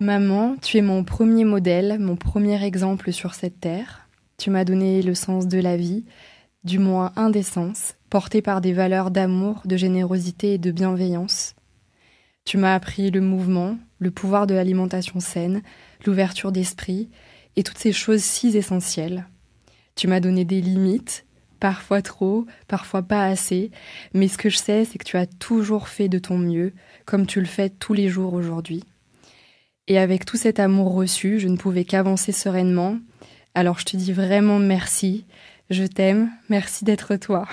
Maman, tu es mon premier modèle, mon premier exemple sur cette terre. Tu m'as donné le sens de la vie, du moins un des sens, porté par des valeurs d'amour, de générosité et de bienveillance. Tu m'as appris le mouvement, le pouvoir de l'alimentation saine, l'ouverture d'esprit, et toutes ces choses si essentielles. Tu m'as donné des limites, parfois trop, parfois pas assez, mais ce que je sais, c'est que tu as toujours fait de ton mieux, comme tu le fais tous les jours aujourd'hui. Et avec tout cet amour reçu, je ne pouvais qu'avancer sereinement. Alors je te dis vraiment merci, je t'aime, merci d'être toi.